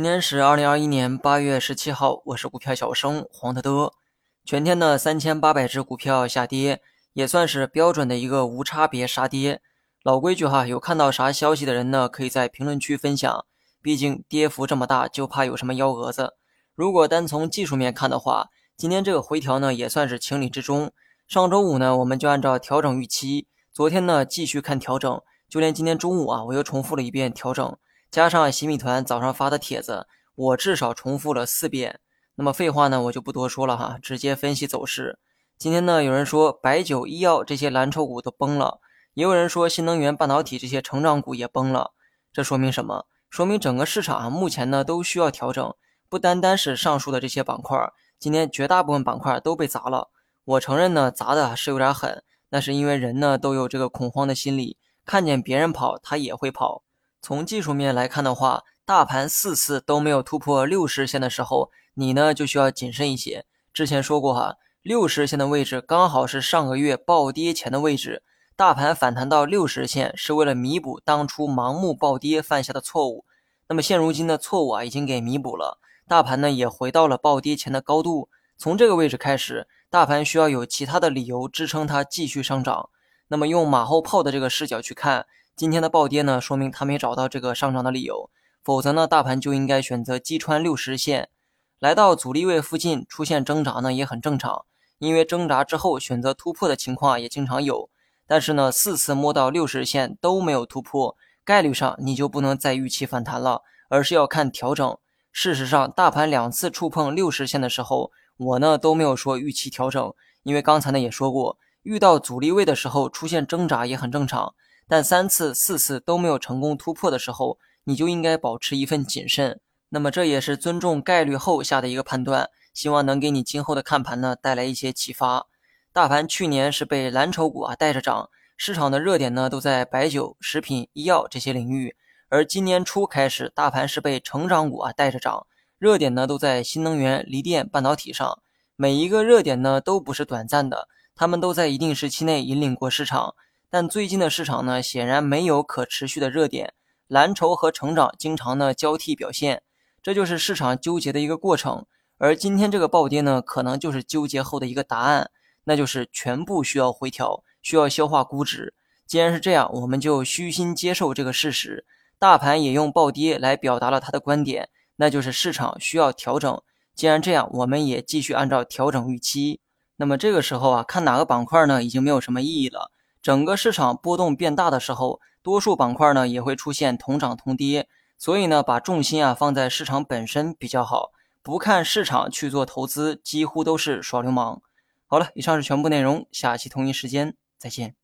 今天是二零二一年八月十七号，我是股票小生黄德德。全天的三千八百只股票下跌，也算是标准的一个无差别杀跌。老规矩哈，有看到啥消息的人呢，可以在评论区分享。毕竟跌幅这么大，就怕有什么幺蛾子。如果单从技术面看的话，今天这个回调呢，也算是情理之中。上周五呢，我们就按照调整预期，昨天呢继续看调整，就连今天中午啊，我又重复了一遍调整。加上洗米团早上发的帖子，我至少重复了四遍。那么废话呢，我就不多说了哈，直接分析走势。今天呢，有人说白酒、医药这些蓝筹股都崩了，也有人说新能源、半导体这些成长股也崩了。这说明什么？说明整个市场啊，目前呢都需要调整。不单单是上述的这些板块，今天绝大部分板块都被砸了。我承认呢，砸的是有点狠，那是因为人呢都有这个恐慌的心理，看见别人跑，他也会跑。从技术面来看的话，大盘四次都没有突破六十线的时候，你呢就需要谨慎一些。之前说过哈，六十线的位置刚好是上个月暴跌前的位置，大盘反弹到六十线是为了弥补当初盲目暴跌犯下的错误。那么现如今的错误啊已经给弥补了，大盘呢也回到了暴跌前的高度。从这个位置开始，大盘需要有其他的理由支撑它继续上涨。那么用马后炮的这个视角去看。今天的暴跌呢，说明他没找到这个上涨的理由，否则呢，大盘就应该选择击穿六十线，来到阻力位附近出现挣扎呢，也很正常。因为挣扎之后选择突破的情况也经常有。但是呢，四次摸到六十线都没有突破，概率上你就不能再预期反弹了，而是要看调整。事实上，大盘两次触碰六十线的时候，我呢都没有说预期调整，因为刚才呢也说过，遇到阻力位的时候出现挣扎也很正常。但三次、四次都没有成功突破的时候，你就应该保持一份谨慎。那么这也是尊重概率后下的一个判断，希望能给你今后的看盘呢带来一些启发。大盘去年是被蓝筹股啊带着涨，市场的热点呢都在白酒、食品、医药这些领域，而今年初开始，大盘是被成长股啊带着涨，热点呢都在新能源、锂电、半导体上。每一个热点呢都不是短暂的，他们都在一定时期内引领过市场。但最近的市场呢，显然没有可持续的热点，蓝筹和成长经常呢交替表现，这就是市场纠结的一个过程。而今天这个暴跌呢，可能就是纠结后的一个答案，那就是全部需要回调，需要消化估值。既然是这样，我们就虚心接受这个事实。大盘也用暴跌来表达了他的观点，那就是市场需要调整。既然这样，我们也继续按照调整预期。那么这个时候啊，看哪个板块呢，已经没有什么意义了。整个市场波动变大的时候，多数板块呢也会出现同涨同跌，所以呢，把重心啊放在市场本身比较好。不看市场去做投资，几乎都是耍流氓。好了，以上是全部内容，下期同一时间再见。